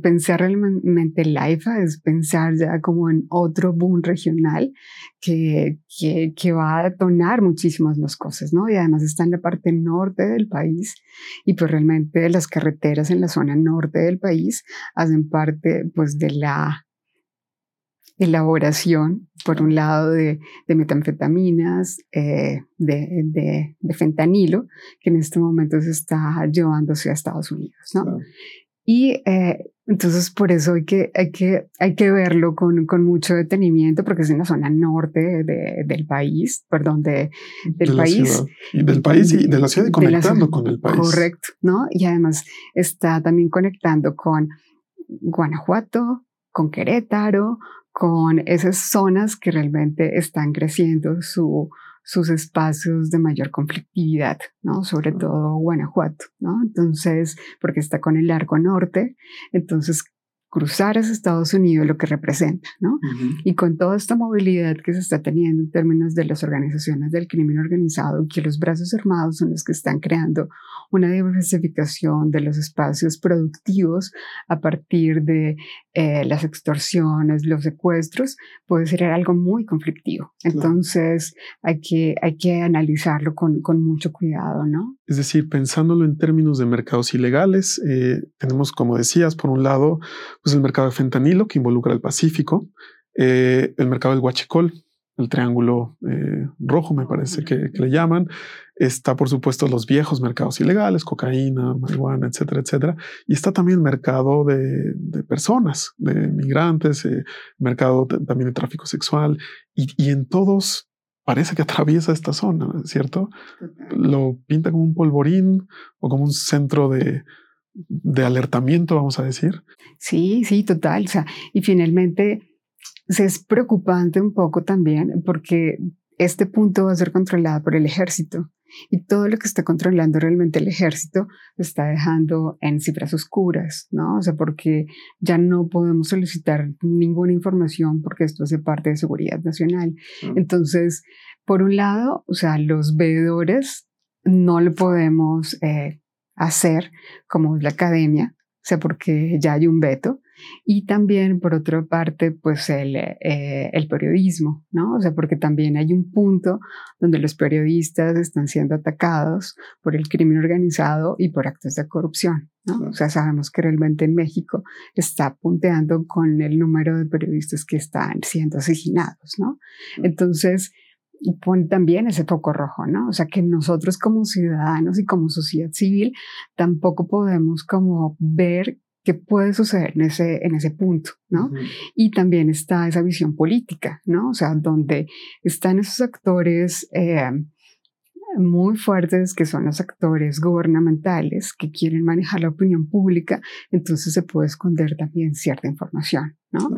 pensar realmente el IFA es pensar ya como en otro boom regional que, que, va a detonar muchísimas más cosas, ¿no? Y además está en la parte norte del país y pues realmente las carreteras en la zona norte del país hacen parte pues de la elaboración, por un lado, de, metanfetaminas, eh, de, fentanilo, que en este momento se está llevándose a Estados Unidos, ¿no? Y eh, entonces por eso hay que, hay que, hay que verlo con, con mucho detenimiento porque es en la zona norte de, del país, perdón, de, del país. Y del país y de la ciudad y conectando con el país. Correcto, ¿no? Y además está también conectando con Guanajuato, con Querétaro, con esas zonas que realmente están creciendo su, sus espacios de mayor conflictividad, ¿no? Sobre todo Guanajuato, ¿no? Entonces, porque está con el largo norte, entonces cruzar a Estados Unidos lo que representa, ¿no? Y con toda esta movilidad que se está teniendo en términos de las organizaciones del crimen organizado, que los brazos armados son los que están creando una diversificación de los espacios productivos a partir de eh, las extorsiones, los secuestros, puede ser algo muy conflictivo. Entonces hay, que, hay que analizarlo con, con mucho cuidado, ¿no? Es decir, pensándolo en términos de mercados ilegales, eh, tenemos, como decías, por un lado, pues el mercado de fentanilo que involucra el Pacífico, eh, el mercado del huachicol, el triángulo eh, rojo, me parece que, le llaman. Está, por supuesto, los viejos mercados ilegales, cocaína, marihuana, etcétera, etcétera. Y está también el mercado de, personas, de migrantes, mercado también de tráfico sexual. Y, y, en todos parece que atraviesa esta zona, ¿cierto? Lo pinta como un polvorín o como un centro de, de alertamiento, vamos a decir. Sí, sí, total. O sea, y finalmente es preocupante un poco también porque este punto va a ser controlado por el ejército y todo lo que está controlando realmente el ejército está dejando en cifras oscuras, ¿no? O sea, porque ya no podemos solicitar ninguna información porque esto hace parte de seguridad nacional. Entonces, por un lado, o sea, los veedores no lo podemos eh, hacer como es la academia, o sea, porque ya hay un veto. Y también, por otra parte, pues el, eh, el periodismo, ¿no? O sea, porque también hay un punto donde los periodistas están siendo atacados por el crimen organizado y por actos de corrupción, ¿no? O sea, sabemos que realmente en México está punteando con el número de periodistas que están siendo asesinados, ¿no? Entonces, pone también ese foco rojo, ¿no? O sea, que nosotros como ciudadanos y como sociedad civil tampoco podemos como ver qué puede suceder en ese, en ese punto, ¿no? Y también está esa visión política, ¿no? O sea, donde están esos actores eh, muy fuertes que son los actores gubernamentales que quieren manejar la opinión pública, entonces se puede esconder también cierta información, ¿no?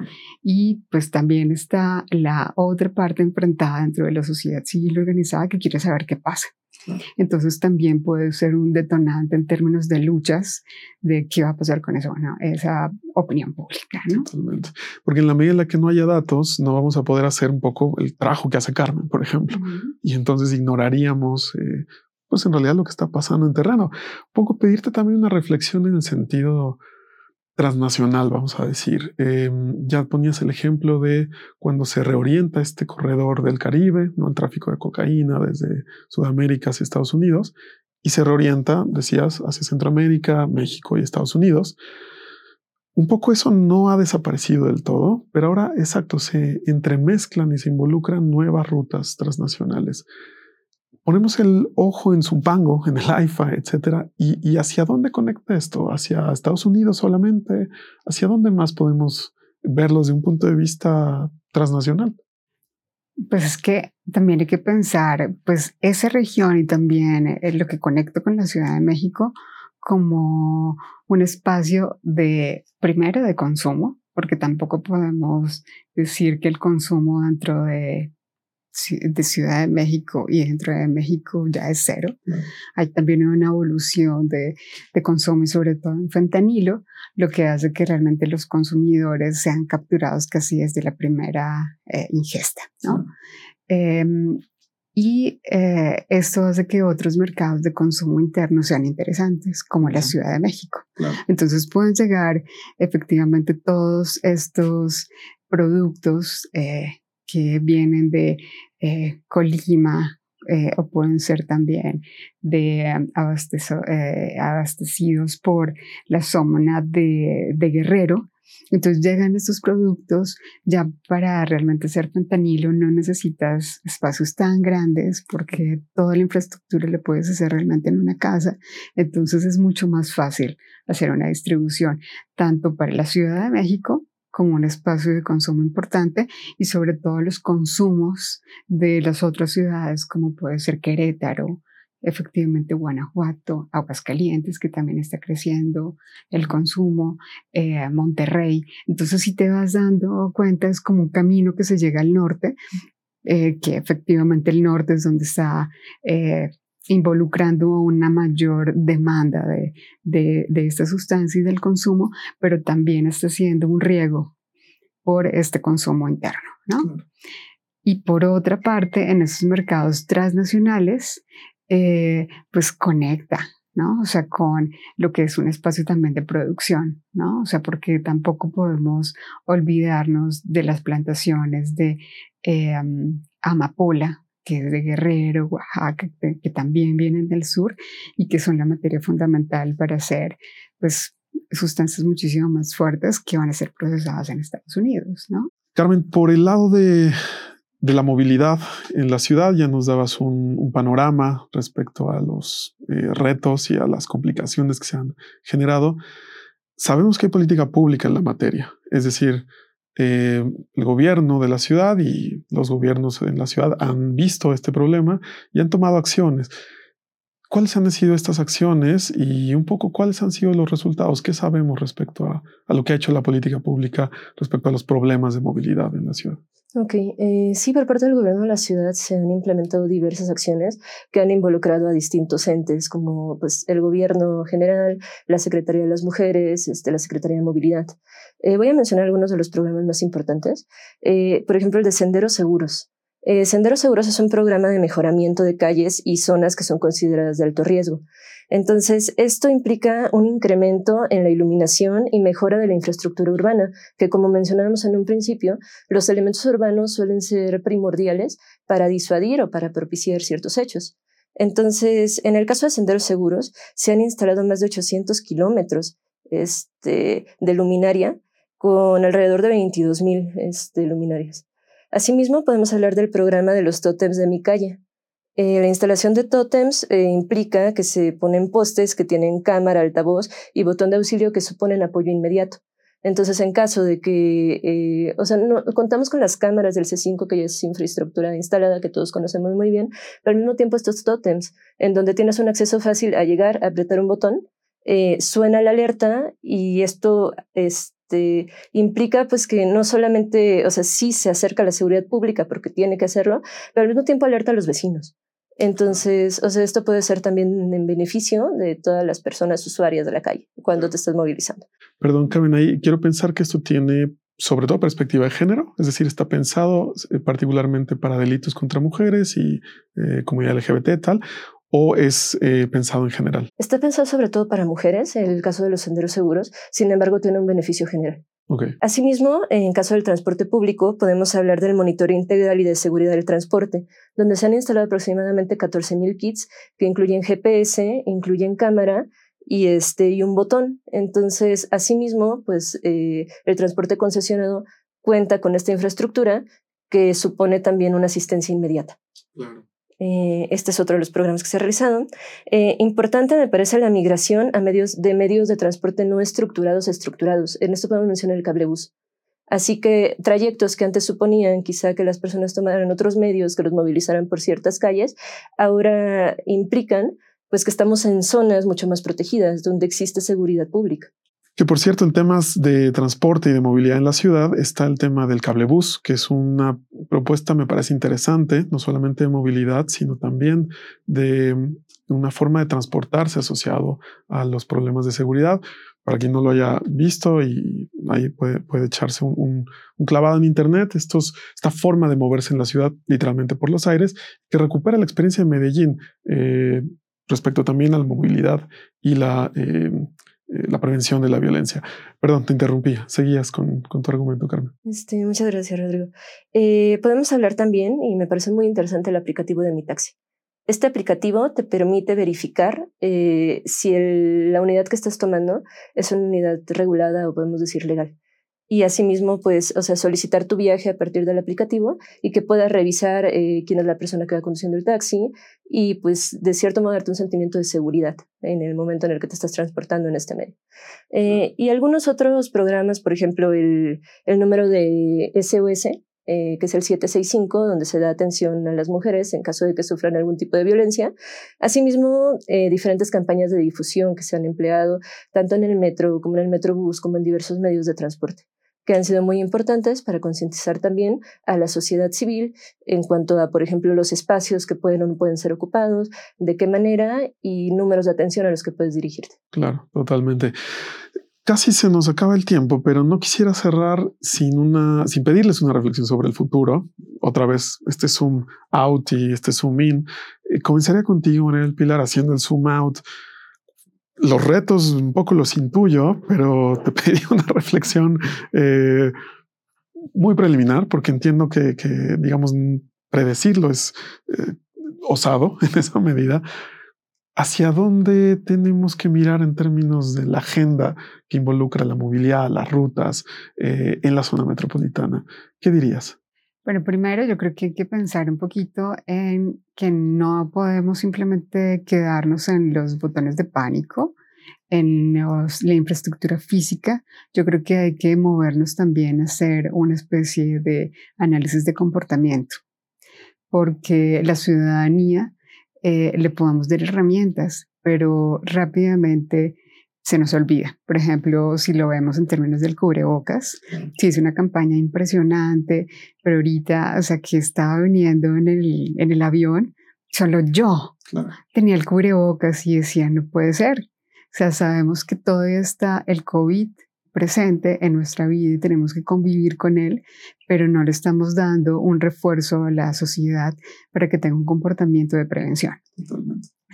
Y pues también está la otra parte enfrentada dentro de la sociedad civil organizada que quiere saber qué pasa, entonces también puede ser un detonante en términos de luchas de qué va a pasar con eso, bueno, esa opinión pública. ¿no? Totalmente. Porque en la medida en la que no haya datos, no vamos a poder hacer un poco el trabajo que hace Carmen, por ejemplo. Y entonces ignoraríamos, eh, pues en realidad lo que está pasando en terreno. Un poco pedirte también una reflexión en el sentido transnacional, vamos a decir. Em, ya ponías el ejemplo de cuando se reorienta este corredor del Caribe, ¿no? el tráfico de cocaína desde Sudamérica hacia Estados Unidos, y se reorienta, decías, hacia Centroamérica, México y Estados Unidos. Un poco eso no ha desaparecido del todo, pero ahora, exacto, se entremezclan y se involucran nuevas rutas transnacionales. Ponemos el ojo en Zumpango, en el AIFA, etcétera, y, hacia dónde conecta esto, hacia Estados Unidos solamente, hacia dónde más podemos verlos de un punto de vista transnacional. Pues es que también hay que pensar, pues esa región y también eh, lo que conecta con la Ciudad de México como un espacio de, primero, de consumo, porque tampoco podemos decir que el consumo dentro de de Ciudad de México y dentro de México ya es cero. Hay también una evolución de, de, consumo y sobre todo en fentanilo, lo que hace que realmente los consumidores sean capturados casi desde la primera eh, ingesta. ¿no? Em, y eh, esto hace que otros mercados de consumo interno sean interesantes, como la Ciudad de México. Entonces pueden llegar efectivamente todos estos productos eh, que vienen de eh, Colima eh, o pueden ser también de eh, abastecidos por la zona de, de, Guerrero. Entonces llegan estos productos ya para realmente ser fentanilo no necesitas espacios tan grandes porque toda la infraestructura la puedes hacer realmente en una casa. Entonces es mucho más fácil hacer una distribución tanto para la Ciudad de México como un espacio de consumo importante y sobre todo los consumos de las otras ciudades como puede ser Querétaro, efectivamente Guanajuato, Aguascalientes, que también está creciendo el consumo, eh, Monterrey. Entonces, si te vas dando cuenta, es como un camino que se llega al norte, eh, que efectivamente el norte es donde está eh, involucrando una mayor demanda de, de, de, esta sustancia y del consumo, pero también está siendo un riego por este consumo interno, ¿no? Y por otra parte, en esos mercados transnacionales, eh, pues conecta, ¿no? O sea, con lo que es un espacio también de producción, ¿no? O sea, porque tampoco podemos olvidarnos de las plantaciones de eh, amapola, que es de Guerrero, Oaxaca, que, también vienen del sur y que son la materia fundamental para hacer, pues, sustancias muchísimo más fuertes que van a ser procesadas en Estados Unidos, ¿no? Carmen, por el lado de, de la movilidad en la ciudad, ya nos dabas un, panorama respecto a los eh, retos y a las complicaciones que se han generado. Sabemos que hay política pública en la materia, es decir, eh, el gobierno de la ciudad y los gobiernos en la ciudad han visto este problema y han tomado acciones. ¿Cuáles han sido estas acciones y un poco cuáles han sido los resultados? ¿Qué sabemos respecto a, a lo que ha hecho la política pública respecto a los problemas de movilidad en la ciudad? Ok, eh, sí, por parte del gobierno de la ciudad se han implementado diversas acciones que han involucrado a distintos entes, como pues, el gobierno general, la Secretaría de las Mujeres, este, la Secretaría de Movilidad. Eh, voy a mencionar algunos de los programas más importantes. Eh, por ejemplo, el de Senderos Seguros. Eh, Senderos Seguros es un programa de mejoramiento de calles y zonas que son consideradas de alto riesgo. Entonces, esto implica un incremento en la iluminación y mejora de la infraestructura urbana, que como mencionábamos en un principio, los elementos urbanos suelen ser primordiales para disuadir o para propiciar ciertos hechos. Entonces, en el caso de senderos seguros, se han instalado más de 800 kilómetros este, de luminaria con alrededor de 22.000 este, luminarias. Asimismo, podemos hablar del programa de los tótems de mi calle, eh, la instalación de tótems eh, implica que se ponen postes que tienen cámara, altavoz y botón de auxilio que suponen apoyo inmediato. Entonces, en caso de que, eh, o sea, no, contamos con las cámaras del C5, que ya es infraestructura instalada, que todos conocemos muy bien, pero al mismo tiempo estos tótems, en donde tienes un acceso fácil a llegar, a apretar un botón, suena la alerta y esto este, implica pues que no solamente, o sea, sí se acerca a la seguridad pública porque tiene que hacerlo, pero al mismo tiempo alerta a los vecinos. Entonces, o sea, esto puede ser también en beneficio de todas las personas usuarias de la calle cuando te estás movilizando. Perdón, Carmen, ahí quiero pensar que esto tiene sobre todo perspectiva de género, es decir, está pensado eh, particularmente para delitos contra mujeres y eh, comunidad LGBT tal, o es eh, pensado en general? Está pensado sobre todo para mujeres, en el caso de los senderos seguros, sin embargo tiene un beneficio general. Asimismo, en caso del transporte público, podemos hablar del monitoreo integral y de seguridad del transporte, donde se han instalado aproximadamente 14.000 kits que incluyen GPS, incluyen cámara y, este, y un botón. Entonces, asimismo, pues eh, el transporte concesionado cuenta con esta infraestructura que supone también una asistencia inmediata. Eh, este es otro de los programas que se ha realizado. Eh, importante me parece la migración a medios de medios de transporte no estructurados a estructurados. En esto podemos mencionar el cablebús. Así que trayectos que antes suponían quizá que las personas tomaran otros medios que los movilizaran por ciertas calles, ahora implican pues que estamos en zonas mucho más protegidas, donde existe seguridad pública. Que por cierto, en temas de transporte y de movilidad en la ciudad está el tema del cablebús, que es una propuesta, me parece interesante, no solamente de movilidad, sino también de una forma de transportarse asociado a los problemas de seguridad. Para quien no lo haya visto y ahí puede, puede echarse un, clavado en Internet, estos, esta forma de moverse en la ciudad literalmente por los aires, que recupera la experiencia de Medellín eh, respecto también a la movilidad y la... Eh, eh, la prevención de la violencia. Perdón, te interrumpí. Seguías con, tu argumento, Carmen. Este, muchas gracias, Rodrigo. Eh, podemos hablar también, y me parece muy interesante, el aplicativo de Mi Taxi. Este aplicativo te permite verificar eh, si la unidad que estás tomando es una unidad regulada o podemos decir legal y asimismo, pues, o sea, solicitar tu viaje a partir del aplicativo y que puedas revisar eh, quién es la persona que va conduciendo el taxi y, pues, de cierto modo, darte un sentimiento de seguridad en el momento en el que te estás transportando en este medio. Eh, y algunos otros programas, por ejemplo, el, el número de SOS, eh, que es el 765, donde se da atención a las mujeres en caso de que sufran algún tipo de violencia. Asimismo, eh, diferentes campañas de difusión que se han empleado tanto en el metro como en el metrobús, como en diversos medios de transporte que han sido muy importantes para concientizar también a la sociedad civil en cuanto a, por ejemplo, los espacios que pueden o no pueden ser ocupados, de qué manera y números de atención a los que puedes dirigirte. Claro, totalmente. Casi se nos acaba el tiempo, pero no quisiera cerrar sin una, sin pedirles una reflexión sobre el futuro. Otra vez, este zoom out y este zoom in. Eh, comenzaría contigo, el Pilar, haciendo el zoom out los retos un poco los intuyo, pero te pedí una reflexión eh, muy preliminar porque entiendo que, digamos, predecirlo es eh, osado en esa medida. ¿Hacia dónde tenemos que mirar en términos de la agenda que involucra la movilidad, las rutas eh, en la zona metropolitana? ¿Qué dirías? Bueno, primero yo creo que hay que pensar un poquito en que no podemos simplemente quedarnos en los botones de pánico, en la infraestructura física. Yo creo que hay que movernos también a hacer una especie de análisis de comportamiento, porque la ciudadanía eh, le podemos dar herramientas, pero rápidamente se nos olvida. Por ejemplo, si lo vemos en términos del cubrebocas, sí es una campaña impresionante, pero ahorita, o sea, que estaba viniendo en el, en el avión, solo yo tenía el cubrebocas y decía, no puede ser. O sea, sabemos que todavía está el COVID presente en nuestra vida y tenemos que convivir con él, pero no le estamos dando un refuerzo a la sociedad para que tenga un comportamiento de prevención.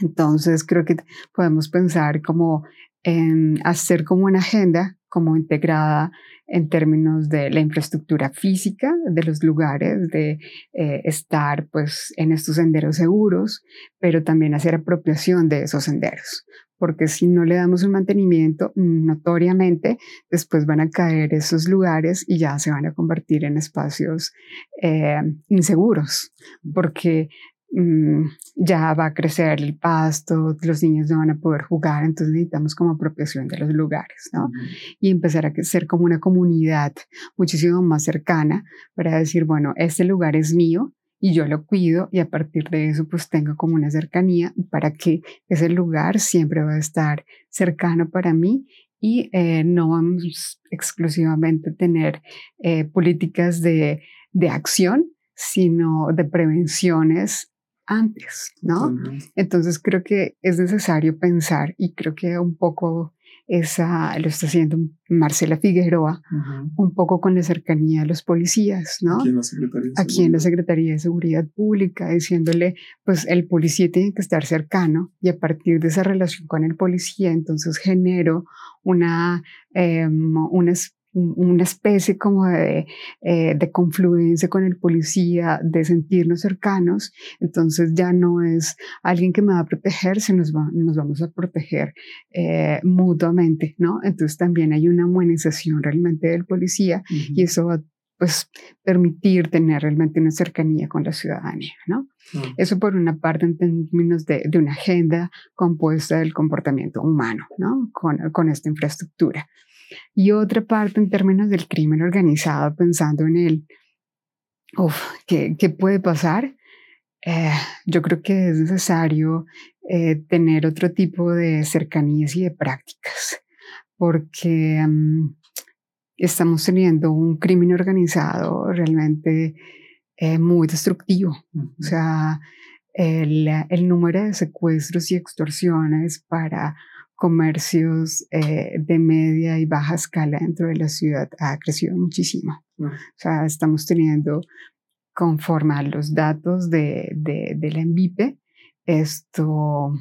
Entonces, creo que podemos pensar como en hacer como una agenda como integrada en términos de la infraestructura física de los lugares, de eh, estar pues en estos senderos seguros, pero también hacer apropiación de esos senderos, porque si no le damos un mantenimiento, notoriamente después van a caer esos lugares y ya se van a convertir en espacios eh, inseguros, porque Mm, ya va a crecer el pasto, los niños no van a poder jugar, entonces necesitamos como apropiación de los lugares, ¿no? Y empezar a ser como una comunidad muchísimo más cercana para decir, bueno, este lugar es mío y yo lo cuido y a partir de eso pues tengo como una cercanía para que ese lugar siempre va a estar cercano para mí y eh, no vamos exclusivamente a tener eh, políticas de, de acción, sino de prevenciones antes, ¿no? Entonces creo que es necesario pensar y creo que un poco esa lo está haciendo Marcela Figueroa, un poco con la cercanía de los policías, ¿no? Aquí en la Secretaría de, Aquí en la Secretaría de Seguridad Pública, diciéndole, pues el policía tiene que estar cercano y a partir de esa relación con el policía, entonces genero una, eh, una una especie como de, eh, de, confluencia con el policía, de sentirnos cercanos, entonces ya no es alguien que me va a proteger, sino nos, nos vamos a proteger eh, mutuamente, ¿no? Entonces también hay una humanización realmente del policía y eso va pues permitir tener realmente una cercanía con la ciudadanía, ¿no? Eso por una parte en términos de, de, una agenda compuesta del comportamiento humano, ¿no? Con, con esta infraestructura. Y otra parte en términos del crimen organizado, pensando en el, uf, ¿qué, ¿qué, puede pasar? Eh, yo creo que es necesario eh, tener otro tipo de cercanías y de prácticas, porque um, estamos teniendo un crimen organizado realmente eh, muy destructivo. O sea, el, el, número de secuestros y extorsiones para comercios eh, de media y baja escala dentro de la ciudad ha crecido muchísimo. O sea, estamos teniendo, conforme a los datos de, de, de la ENVIPE, esto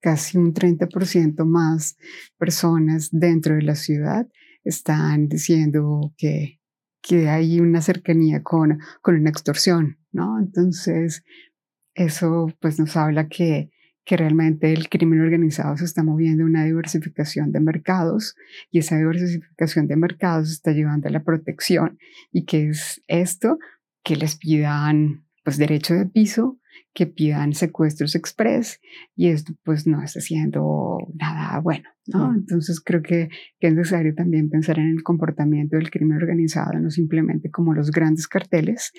casi un 30% más personas dentro de la ciudad están diciendo que, que hay una cercanía con, con una extorsión, ¿no? Entonces, eso pues nos habla que, que realmente el crimen organizado se está moviendo a una diversificación de mercados y esa diversificación de mercados está llevando a la protección y que es esto que les pidan pues derecho de piso, que pidan secuestros express y esto pues no está haciendo nada bueno, ¿no? Entonces creo que, que, es necesario también pensar en el comportamiento del crimen organizado, no simplemente como los grandes carteles,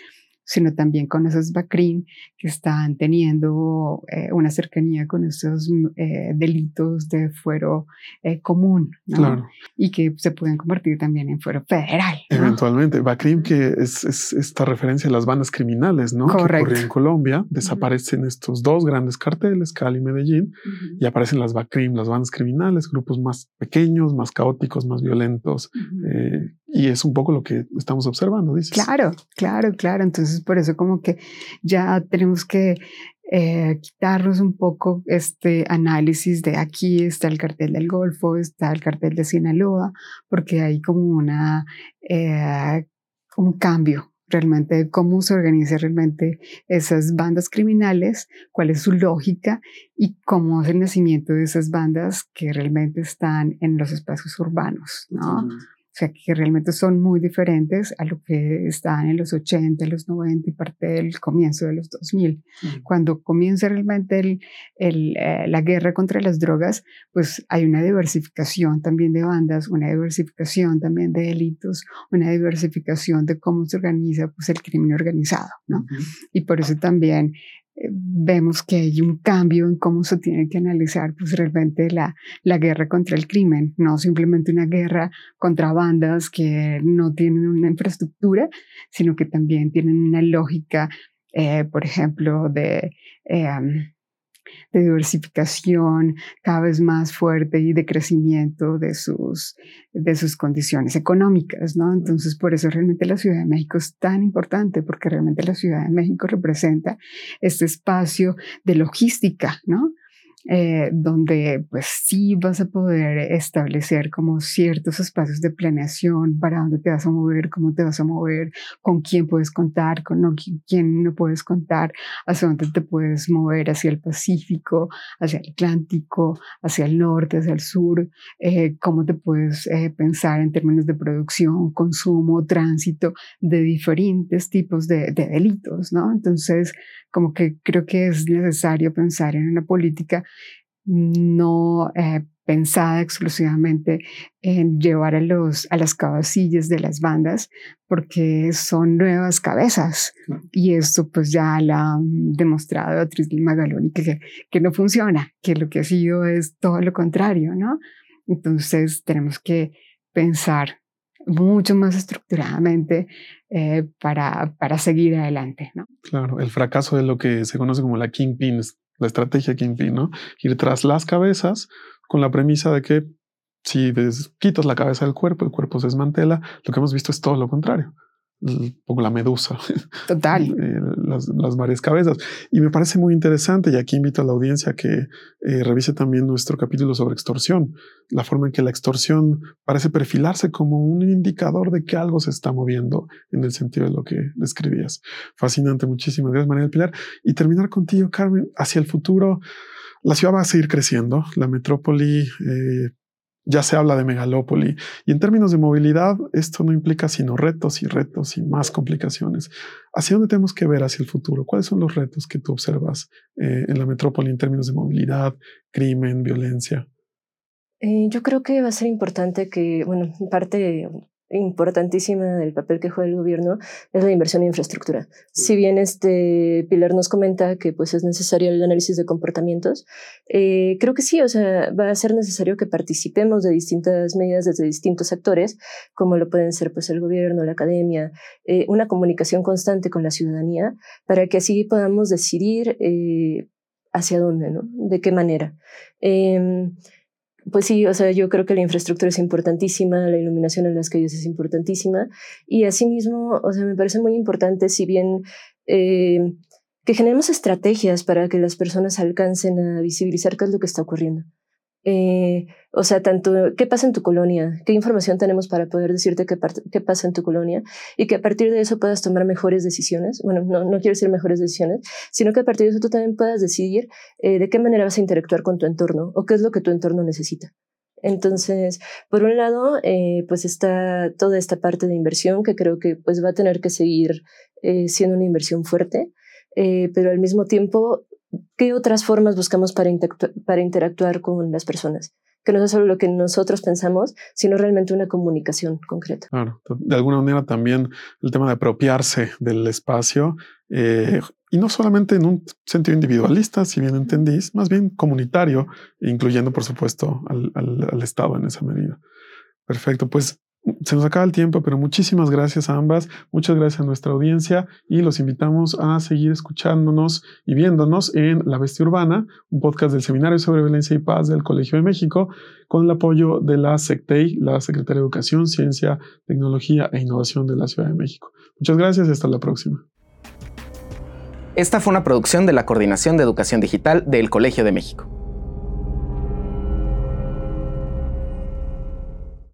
sino también con esos BACRIM que están teniendo eh, una cercanía con estos eh, delitos de fuero eh, común, ¿no? claro. Y que se pueden convertir también en fuero federal. ¿no? Eventualmente. BACRIM, que es, es, esta referencia a las bandas criminales, ¿no? Correcto. Que en Colombia, desaparecen uh -huh. estos dos grandes carteles, Cali y Medellín, uh -huh. y aparecen las BACRIM, las bandas criminales, grupos más pequeños, más caóticos, más violentos. Uh -huh. y es un poco lo que estamos observando, dices. Claro, claro, claro. Entonces, por eso como que ya tenemos que eh, quitarnos un poco este análisis de aquí está el cartel del Golfo, está el cartel de Sinaloa, porque hay como una, eh, un cambio realmente de cómo se organizan realmente esas bandas criminales, cuál es su lógica y cómo es el nacimiento de esas bandas que realmente están en los espacios urbanos, ¿no? Uh -huh. O sea, que realmente son muy diferentes a lo que estaban en los 80, los 90 y parte del comienzo de los 2000. Uh -huh. Cuando comienza realmente el, el, eh, la guerra contra las drogas, pues hay una diversificación también de bandas, una diversificación también de delitos, una diversificación de cómo se organiza pues, el crimen organizado, ¿no? Uh -huh. Y por eso también vemos que hay un cambio en cómo se tiene que analizar pues realmente la, la guerra contra el crimen, no simplemente una guerra contra bandas que no tienen una infraestructura, sino que también tienen una lógica, eh, por ejemplo, de... Eh, de diversificación cada vez más fuerte y de crecimiento de sus, de sus condiciones económicas, ¿no? Entonces, por eso realmente la Ciudad de México es tan importante, porque realmente la Ciudad de México representa este espacio de logística, ¿no? Eh, donde pues sí vas a poder establecer como ciertos espacios de planeación para dónde te vas a mover, cómo te vas a mover, con quién puedes contar, con quién no puedes contar, hacia dónde te puedes mover, hacia el Pacífico, hacia el Atlántico, hacia el norte, hacia el sur, eh, cómo te puedes eh, pensar en términos de producción, consumo, tránsito de diferentes tipos de delitos, ¿no? Entonces, como que creo que es necesario pensar en una política no eh, pensada exclusivamente en llevar a, los, a las cabecillas de las bandas, porque son nuevas cabezas. Y esto pues ya la han demostrado Beatriz Magaloni que, que no funciona, que lo que ha sido es todo lo contrario, ¿no? Entonces tenemos que pensar mucho más estructuradamente eh, para, para seguir adelante. ¿no? Claro, el fracaso de lo que se conoce como la Kingpin, la estrategia Kingpin, ¿no? Ir tras las cabezas con la premisa de que si quitas la cabeza del cuerpo, el cuerpo se desmantela. Lo que hemos visto es todo lo contrario poco la medusa. Total. Eh, las, las, varias cabezas. Y me parece muy interesante, y aquí invito a la audiencia a que eh, revise también nuestro capítulo sobre extorsión, la forma en que la extorsión parece perfilarse como un indicador de que algo se está moviendo en el sentido de lo que describías. Fascinante, muchísimas gracias, María del Pilar. Y terminar contigo, Carmen, hacia el futuro, la ciudad va a seguir creciendo, la metrópoli... Eh, ya se habla de megalópoli. Y en términos de movilidad, esto no implica sino retos y retos y más complicaciones. ¿Hacia dónde tenemos que ver hacia el futuro? ¿Cuáles son los retos que tú observas eh, en la metrópoli en términos de movilidad, crimen, violencia? Eh, yo creo que va a ser importante que, bueno, parte importantísima del papel que juega el gobierno es la inversión en infraestructura. Si bien este Pilar nos comenta que pues es necesario el análisis de comportamientos, eh, creo que sí, o sea, va a ser necesario que participemos de distintas medidas desde distintos actores, como lo pueden ser pues el gobierno, la academia, eh, una comunicación constante con la ciudadanía, para que así podamos decidir eh, hacia dónde, ¿no? De qué manera. Pues sí, o sea, yo creo que la infraestructura es importantísima, la iluminación en las calles es importantísima y asimismo, o sea, me parece muy importante, si bien eh, que generemos estrategias para que las personas alcancen a visibilizar qué es lo que está ocurriendo. Eh, o sea, tanto qué pasa en tu colonia, qué información tenemos para poder decirte qué, pasa en tu colonia y que a partir de eso puedas tomar mejores decisiones. Bueno, no, quiero decir mejores decisiones, sino que a partir de eso tú también puedas decidir eh, de qué manera vas a interactuar con tu entorno o qué es lo que tu entorno necesita. Entonces, por un lado, eh, pues está toda esta parte de inversión que creo que pues va a tener que seguir siendo una inversión fuerte, pero al mismo tiempo ¿Qué otras formas buscamos para, para interactuar con las personas? Que no es solo lo que nosotros pensamos, sino realmente una comunicación concreta. Claro, de alguna manera también el tema de apropiarse del espacio eh, y no solamente en un sentido individualista, si bien entendís, más bien comunitario, incluyendo por supuesto al, al Estado en esa medida. Perfecto, pues se nos acaba el tiempo, pero muchísimas gracias a ambas, muchas gracias a nuestra audiencia y los invitamos a seguir escuchándonos y viéndonos en La Bestia Urbana, un podcast del Seminario sobre Violencia y Paz del Colegio de México, con el apoyo de la SECTEI, la Secretaría de Educación, Ciencia, Tecnología e Innovación de la Ciudad de México. Muchas gracias y hasta la próxima. Esta fue una producción de la Coordinación de Educación Digital del Colegio de México.